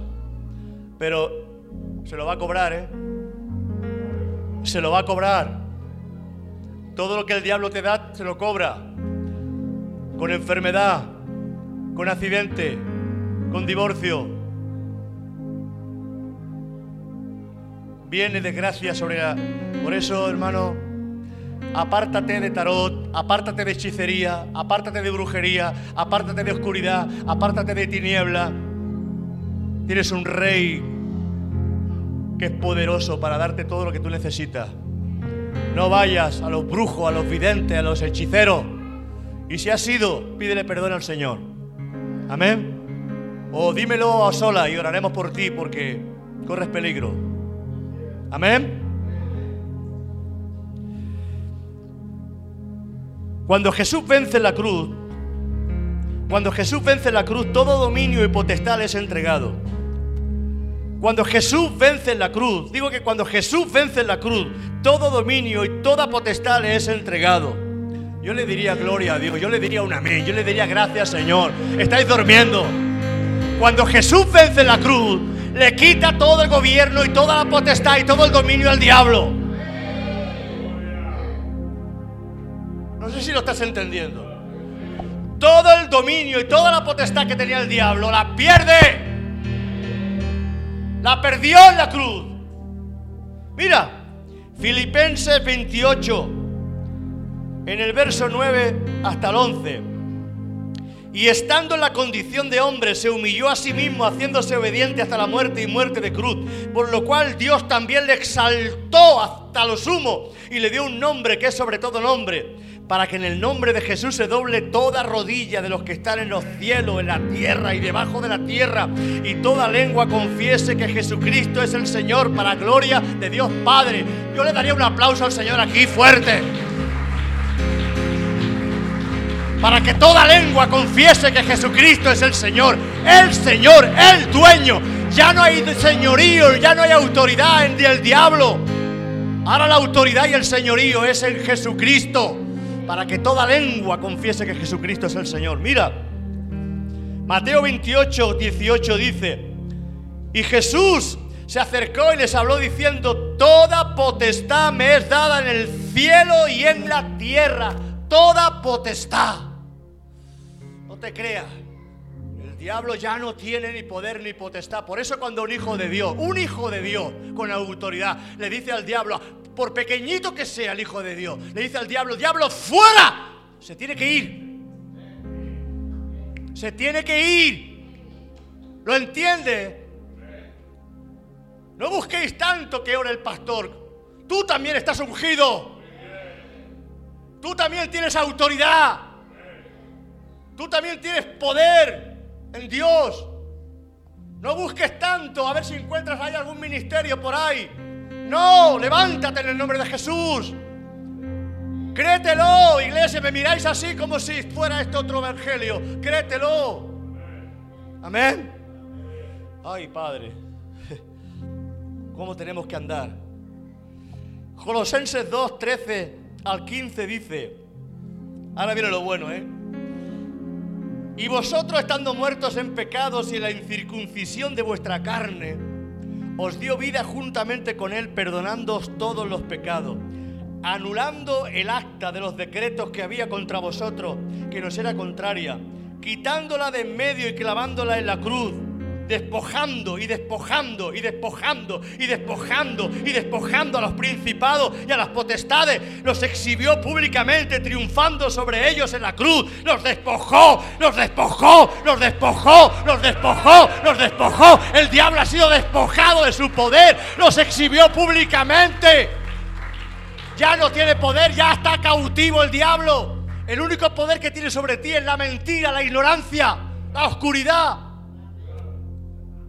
Pero se lo va a cobrar, ¿eh? Se lo va a cobrar. Todo lo que el diablo te da, se lo cobra. Con enfermedad, con accidente, con divorcio. Viene desgracia sobre. Por eso, hermano, apártate de tarot, apártate de hechicería, apártate de brujería, apártate de oscuridad, apártate de tiniebla. Tienes un rey que es poderoso para darte todo lo que tú necesitas. No vayas a los brujos, a los videntes, a los hechiceros. Y si has sido, pídele perdón al Señor. Amén. O dímelo a sola y oraremos por ti porque corres peligro. Amén. Cuando Jesús vence la cruz, cuando Jesús vence la cruz, todo dominio y potestad es entregado. Cuando Jesús vence en la cruz, digo que cuando Jesús vence en la cruz, todo dominio y toda potestad le es entregado. Yo le diría gloria a Dios, yo le diría un amén, yo le diría gracias Señor. Estáis durmiendo. Cuando Jesús vence en la cruz, le quita todo el gobierno y toda la potestad y todo el dominio al diablo. Si lo estás entendiendo. Todo el dominio y toda la potestad que tenía el diablo la pierde. La perdió en la cruz. Mira, Filipenses 28, en el verso 9 hasta el 11. Y estando en la condición de hombre, se humilló a sí mismo, haciéndose obediente hasta la muerte y muerte de cruz. Por lo cual Dios también le exaltó hasta lo sumo y le dio un nombre que es sobre todo nombre para que en el nombre de Jesús se doble toda rodilla de los que están en los cielos, en la tierra y debajo de la tierra, y toda lengua confiese que Jesucristo es el Señor para gloria de Dios Padre. Yo le daría un aplauso al Señor aquí fuerte. Para que toda lengua confiese que Jesucristo es el Señor, el Señor, el dueño. Ya no hay señorío, ya no hay autoridad en el diablo. Ahora la autoridad y el señorío es en Jesucristo para que toda lengua confiese que Jesucristo es el Señor. Mira, Mateo 28, 18 dice, y Jesús se acercó y les habló diciendo, toda potestad me es dada en el cielo y en la tierra, toda potestad. No te creas, diablo ya no tiene ni poder ni potestad. Por eso cuando un hijo de Dios, un hijo de Dios con autoridad, le dice al diablo, por pequeñito que sea el Hijo de Dios, le dice al diablo, diablo, fuera. Se tiene que ir. Se tiene que ir. ¿Lo entiende? No busquéis tanto que ore el pastor. Tú también estás ungido. Tú también tienes autoridad. Tú también tienes poder en Dios. No busques tanto a ver si encuentras ahí algún ministerio por ahí. No, levántate en el nombre de Jesús. Créetelo, iglesia, me miráis así como si fuera este otro evangelio. Créetelo. Amén. Ay, Padre, ¿cómo tenemos que andar? Colosenses 2, 13 al 15 dice, ahora viene lo bueno, ¿eh? Y vosotros estando muertos en pecados y en la incircuncisión de vuestra carne, os dio vida juntamente con Él, perdonándoos todos los pecados, anulando el acta de los decretos que había contra vosotros, que nos era contraria, quitándola de en medio y clavándola en la cruz despojando y despojando y despojando y despojando y despojando a los principados y a las potestades. Los exhibió públicamente, triunfando sobre ellos en la cruz. Los despojó, los despojó, los despojó, los despojó, los despojó. El diablo ha sido despojado de su poder. Los exhibió públicamente. Ya no tiene poder, ya está cautivo el diablo. El único poder que tiene sobre ti es la mentira, la ignorancia, la oscuridad.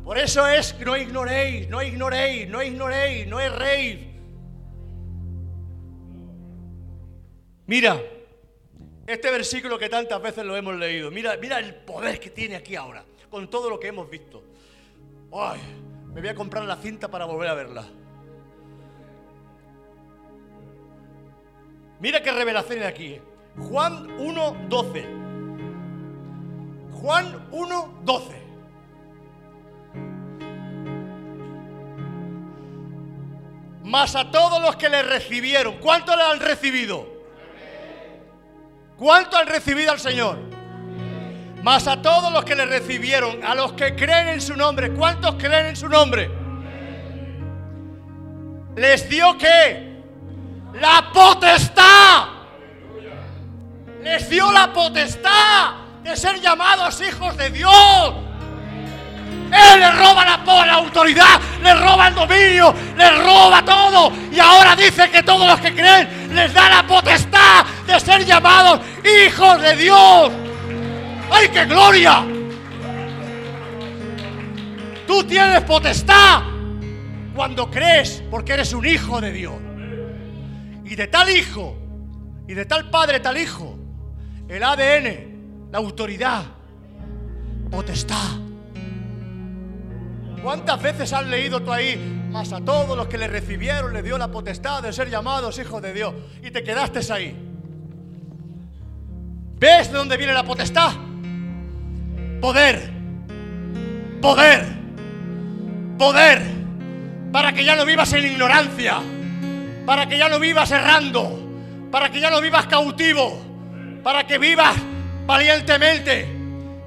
Por eso es, no ignoréis, no ignoréis, no ignoréis, no erréis. Mira, Este versículo que tantas veces lo hemos leído, mira, mira el poder que tiene aquí ahora, con todo lo que hemos visto. Ay, me voy a comprar la cinta para volver a verla. Mira qué revelación hay aquí. ¿eh? Juan 1.12. Juan 1.12. Mas a todos los que le recibieron, ¿cuánto le han recibido? ¿Cuánto han recibido al Señor? Mas a todos los que le recibieron, a los que creen en su nombre, ¿cuántos creen en su nombre? Les dio que la potestad. Les dio la potestad de ser llamados hijos de Dios. Él le roba la, autoridad, le roba el dominio, le roba todo. Y ahora dice que todos los que creen les da la potestad de ser llamados hijos de Dios. ¡Ay, qué gloria! Tú tienes potestad cuando crees porque eres un hijo de Dios. Y de tal hijo, y de tal padre, tal hijo, el ADN, la autoridad, potestad. ¿Cuántas veces has leído tú ahí? Más a todos los que le recibieron le dio la potestad de ser llamados hijos de Dios. Y te quedaste ahí. ¿Ves de dónde viene la potestad? Poder. Poder. Poder. Para que ya no vivas en ignorancia. Para que ya no vivas errando. Para que ya no vivas cautivo. Para que vivas valientemente.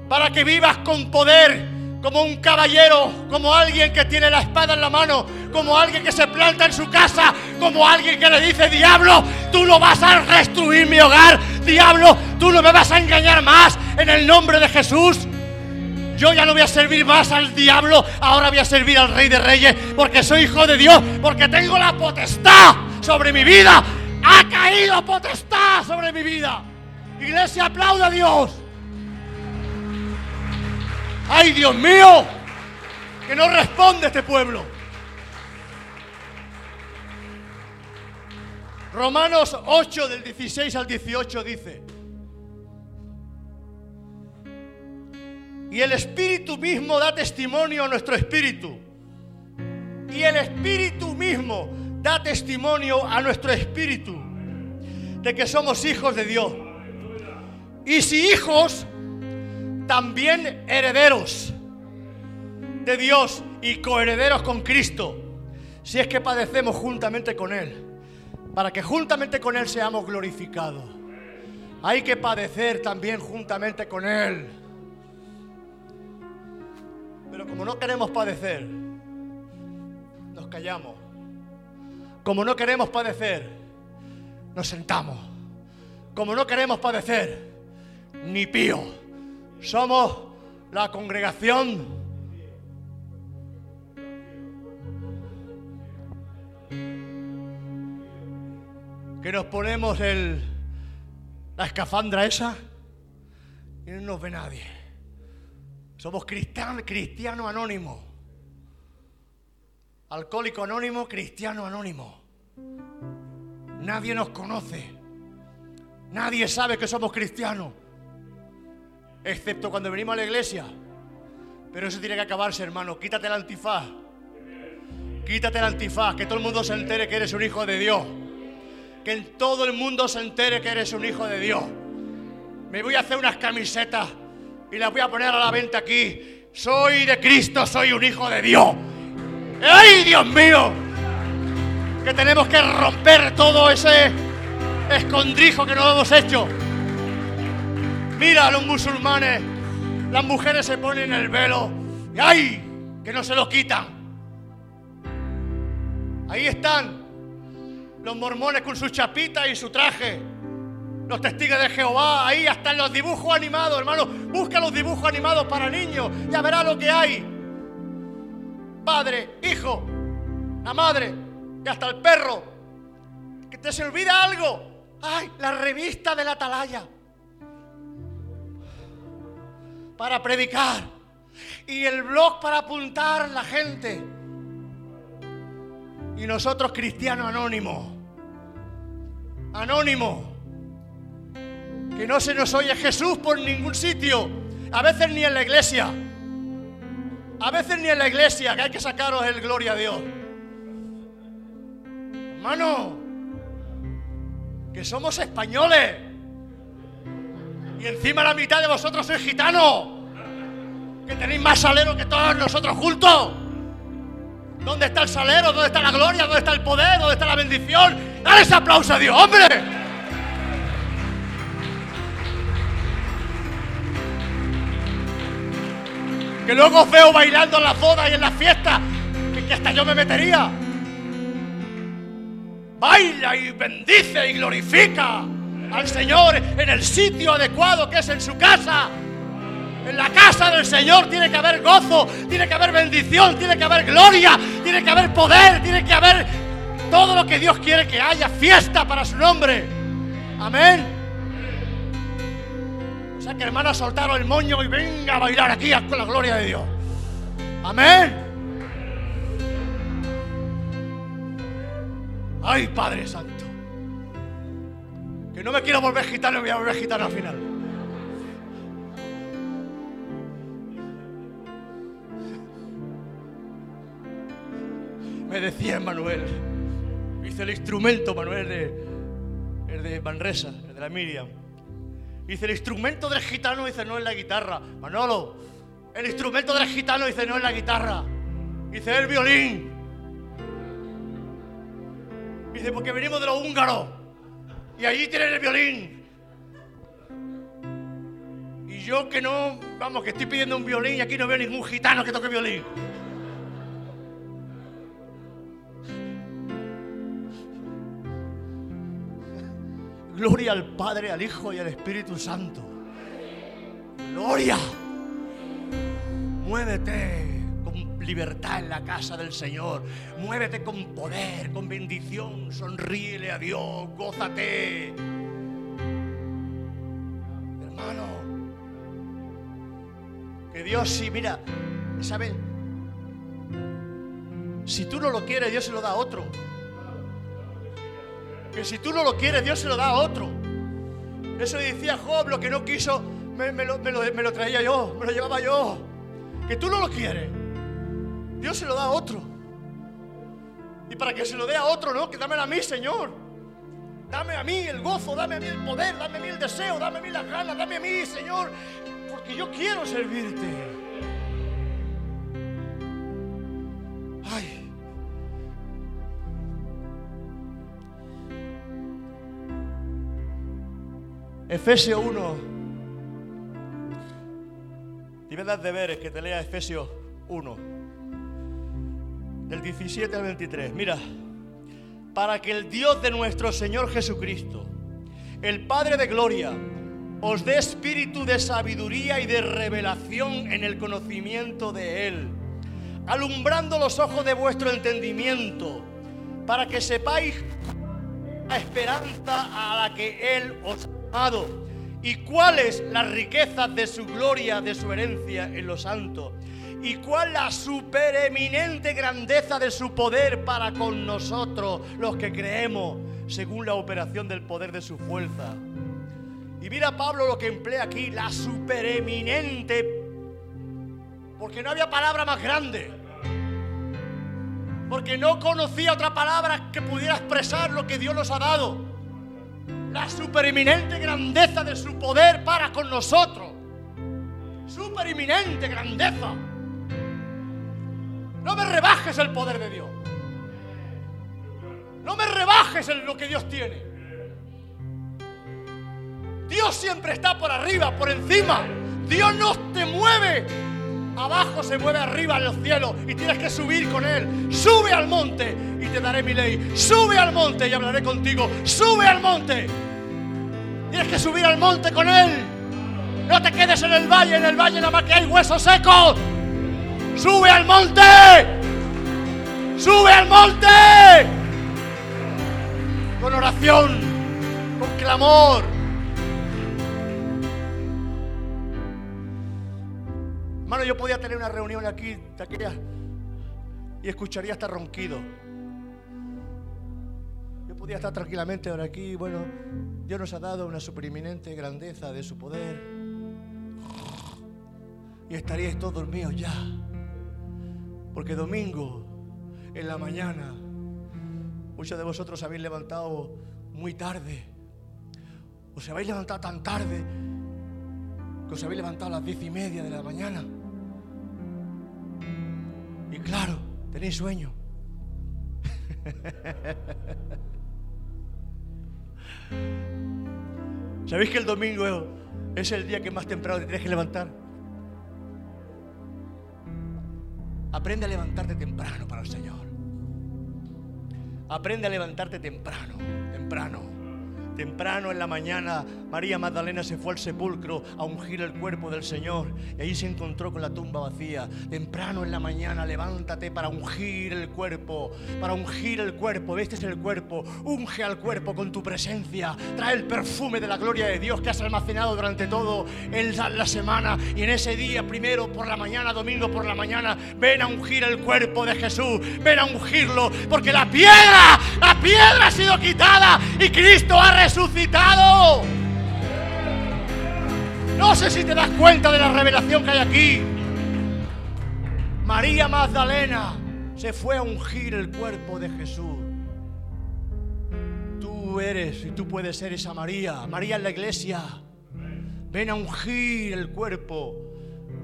Para que vivas con poder como un caballero, como alguien que tiene la espada en la mano, como alguien que se planta en su casa, como alguien que le dice, diablo, tú no vas a destruir mi hogar, diablo, tú no me vas a engañar más en el nombre de Jesús. Yo ya no voy a servir más al diablo, ahora voy a servir al Rey de Reyes, porque soy hijo de Dios, porque tengo la potestad sobre mi vida. Ha caído potestad sobre mi vida. Iglesia, aplauda a Dios. ¡Ay, Dios mío! Que no responde este pueblo. Romanos 8 del 16 al 18 dice, y el Espíritu mismo da testimonio a nuestro Espíritu, y el Espíritu mismo da testimonio a nuestro Espíritu de que somos hijos de Dios. Y si hijos, también herederos de Dios y coherederos con Cristo, si es que padecemos juntamente con Él, para que juntamente con Él seamos glorificados. Hay que padecer también juntamente con Él. Pero como no queremos padecer, nos callamos. Como no queremos padecer, nos sentamos. Como no queremos padecer, ni pío. Somos la congregación que nos ponemos el, la escafandra esa y no nos ve nadie. Somos cristianos cristiano anónimo. Alcohólico anónimo, cristiano anónimo. Nadie nos conoce. Nadie sabe que somos cristianos excepto cuando venimos a la iglesia. Pero eso tiene que acabarse, hermano. Quítate el antifaz. Quítate el antifaz, que todo el mundo se entere que eres un hijo de Dios. Que en todo el mundo se entere que eres un hijo de Dios. Me voy a hacer unas camisetas y las voy a poner a la venta aquí. Soy de Cristo, soy un hijo de Dios. ¡Ay, Dios mío! Que tenemos que romper todo ese escondrijo que nos hemos hecho. Mira a los musulmanes, las mujeres se ponen el velo y ¡ay! Que no se lo quitan. Ahí están los mormones con su chapita y su traje. Los testigos de Jehová, ahí están los dibujos animados, hermano. Busca los dibujos animados para niños, ya verá lo que hay. Padre, hijo, la madre y hasta el perro. Que te se olvida algo. ¡Ay! La revista de la atalaya para predicar y el blog para apuntar la gente. Y nosotros cristianos anónimos, anónimos, Que no se nos oye Jesús por ningún sitio. A veces ni en la iglesia. A veces ni en la iglesia, que hay que sacaros el gloria a Dios. Hermano, que somos españoles. Y encima la mitad de vosotros sois gitanos. Que tenéis más salero que todos nosotros juntos. ¿Dónde está el salero? ¿Dónde está la gloria? ¿Dónde está el poder? ¿Dónde está la bendición? Dale ese aplauso a Dios, hombre. Que luego os veo bailando en las bodas y en las fiestas. Que hasta yo me metería. Baila y bendice y glorifica al Señor en el sitio adecuado que es en su casa. En la casa del Señor tiene que haber gozo, tiene que haber bendición, tiene que haber gloria, tiene que haber poder, tiene que haber todo lo que Dios quiere que haya, fiesta para su nombre. Amén. O sea que hermanos soltaron el moño y venga a bailar aquí con la gloria de Dios. Amén. Ay, Padre Santo. Que no me quiero volver gitano y voy a volver gitano al final. Me decía Manuel, hice el instrumento, Manuel, de, el de Manresa, el de la Miriam. Dice, el instrumento del gitano, dice, no es la guitarra. Manolo, el instrumento del gitano, dice, no es la guitarra. Dice, el violín. Dice, porque venimos de los húngaros. Y allí tienen el violín. Y yo que no, vamos, que estoy pidiendo un violín y aquí no veo ningún gitano que toque violín. Gloria al Padre, al Hijo y al Espíritu Santo. Gloria. Muévete libertad en la casa del Señor. Muévete con poder, con bendición. Sonríele a Dios, gózate. Hermano, que Dios sí, mira, ¿sabes? Si tú no lo quieres, Dios se lo da a otro. Que si tú no lo quieres, Dios se lo da a otro. Eso decía Job, lo que no quiso, me, lo traía yo, me lo llevaba yo. Que tú no lo quieres, Dios se lo da a otro. Y para que se lo dé a otro, no, que dámelo a mí, Señor. Dame a mí el gozo, dame a mí el poder, dame a mí el deseo, dame a mí las ganas, dame a mí, Señor, porque yo quiero servirte. Ay. Efesios 1. Y me das deberes que te lea Efesios 1. Del 17 al 23. Mira. Para que el Dios de nuestro Señor Jesucristo, el Padre de gloria, os dé espíritu de sabiduría y de revelación en el conocimiento de Él, alumbrando los ojos de vuestro entendimiento, para que sepáis la esperanza a la que Él os ha llamado y cuáles las riquezas de su gloria, de su herencia en los santos y cuál la supereminente grandeza de su poder para con nosotros, los que creemos, según la operación del poder de su fuerza. Y mira Pablo lo que emplea aquí, la supereminente, porque no había palabra más grande porque no conocía otra palabra que pudiera expresar lo que Dios nos ha dado. La supereminente grandeza de su poder para con nosotros. Supereminente grandeza. No me rebajes el poder de Dios. No me rebajes en lo que Dios tiene. Dios siempre está por arriba, por encima. Dios no te mueve abajo se mueve arriba en los cielos y tienes que subir con Él. Sube al monte y te daré mi ley. Sube al monte y hablaré contigo. Sube al monte. Tienes que subir al monte con Él. No te quedes en el valle, en el valle nada más que hay huesos secos. Sube al monte. Sube al monte. Con oración, con clamor. Hermano, yo podía tener una reunión aquí de aquella y escucharía hasta ronquido. Yo podía estar tranquilamente ahora aquí, bueno, Dios nos ha dado una supereminente grandeza de su poder. Y estaríais todos dormidos ya. Porque domingo, en la mañana, muchos de vosotros habéis levantado muy tarde. Os habéis levantado tan tarde que os habéis levantado a las diez y media de la mañana. Y claro, tenéis sueño. ¿Sabéis que el domingo es el día que más temprano te tienes que levantar? Aprende a levantarte temprano para el Señor. Aprende a levantarte temprano, temprano. Temprano en la mañana, María Magdalena se fue al sepulcro a ungir el cuerpo del Señor y ahí se encontró con la tumba vacía. Temprano en la mañana, levántate para ungir el cuerpo, para ungir el cuerpo. Este es el cuerpo. Unge al cuerpo con tu presencia. Trae el perfume de la gloria de Dios que has almacenado durante todo la semana y en ese día, primero por la mañana, domingo por la mañana, ven a ungir el cuerpo de Jesús. Ven a ungirlo porque la piedra, la piedra ha sido quitada y Cristo ha resucitado. No sé si te das cuenta de la revelación que hay aquí. María Magdalena se fue a ungir el cuerpo de Jesús. Tú eres y tú puedes ser esa María, María en la iglesia. Ven a ungir el cuerpo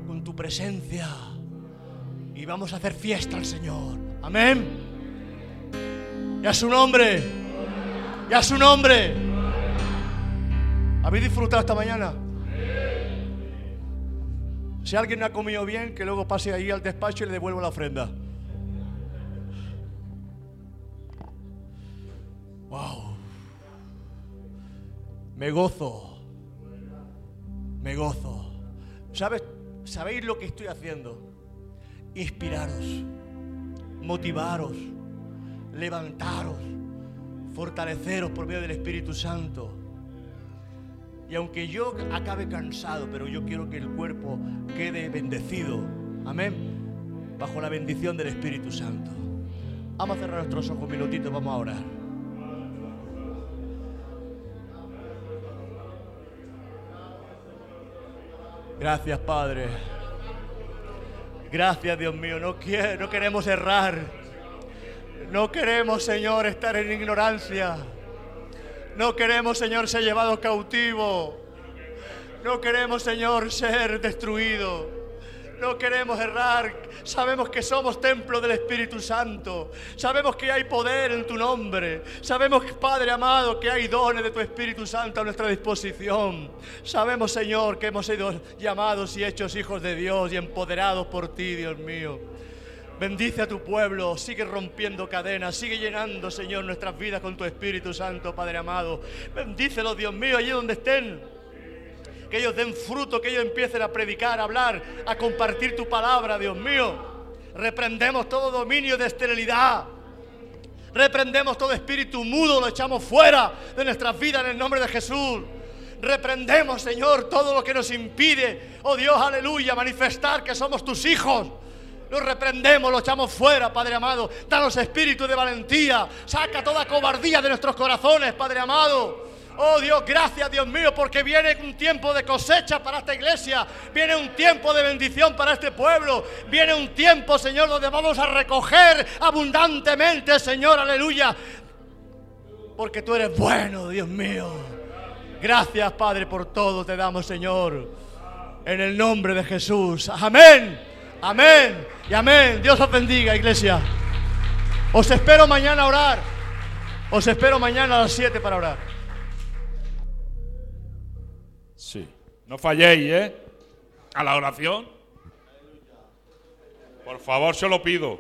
con tu presencia y vamos a hacer fiesta al Señor. Amén. Y a su nombre. Y a su nombre. ¿Habéis disfrutado esta mañana? Si alguien no ha comido bien, que luego pase ahí al despacho y le devuelva la ofrenda. Wow. Me gozo. Me gozo. ¿Sabes? ¿Sabéis lo que estoy haciendo? Inspiraros, motivaros, levantaros, fortaleceros por medio del Espíritu Santo. Y aunque yo acabe cansado, pero yo quiero que el cuerpo quede bendecido. Amén. Bajo la bendición del Espíritu Santo. Vamos a cerrar nuestros ojos un minutito, vamos a orar. Gracias, Padre. Gracias, Dios mío. No, queremos errar. No queremos, Señor, estar en ignorancia. No queremos, Señor, ser llevados cautivo. No queremos, Señor, ser destruido. No queremos errar. Sabemos que somos templo del Espíritu Santo. Sabemos que hay poder en tu nombre. Sabemos, Padre amado, que hay dones de tu Espíritu Santo a nuestra disposición. Sabemos, Señor, que hemos sido llamados y hechos hijos de Dios y empoderados por ti, Dios mío. Bendice a tu pueblo, sigue rompiendo cadenas, sigue llenando, Señor, nuestras vidas con tu Espíritu Santo, Padre amado. Bendícelos, Dios mío, allí donde estén. Que ellos den fruto, que ellos empiecen a predicar, a hablar, a compartir tu palabra, Dios mío. Reprendemos todo dominio de esterilidad. Reprendemos todo espíritu mudo, lo echamos fuera de nuestras vidas en el nombre de Jesús. Reprendemos, Señor, todo lo que nos impide, oh Dios, aleluya, manifestar que somos tus hijos lo reprendemos, lo echamos fuera, Padre amado. Danos espíritu de valentía. Saca toda cobardía de nuestros corazones, Padre amado. Oh Dios, gracias Dios mío, porque viene un tiempo de cosecha para esta iglesia, viene un tiempo de bendición para este pueblo, viene un tiempo, Señor, donde vamos a recoger abundantemente, Señor, aleluya, porque tú eres bueno, Dios mío. Gracias, Padre, por todo te damos, Señor, en el nombre de Jesús. Amén. Amén y amén. Dios os bendiga, iglesia. Os espero mañana a orar. Os espero mañana a las 7 para orar. Sí. No falléis, ¿eh? A la oración. Por favor, se lo pido.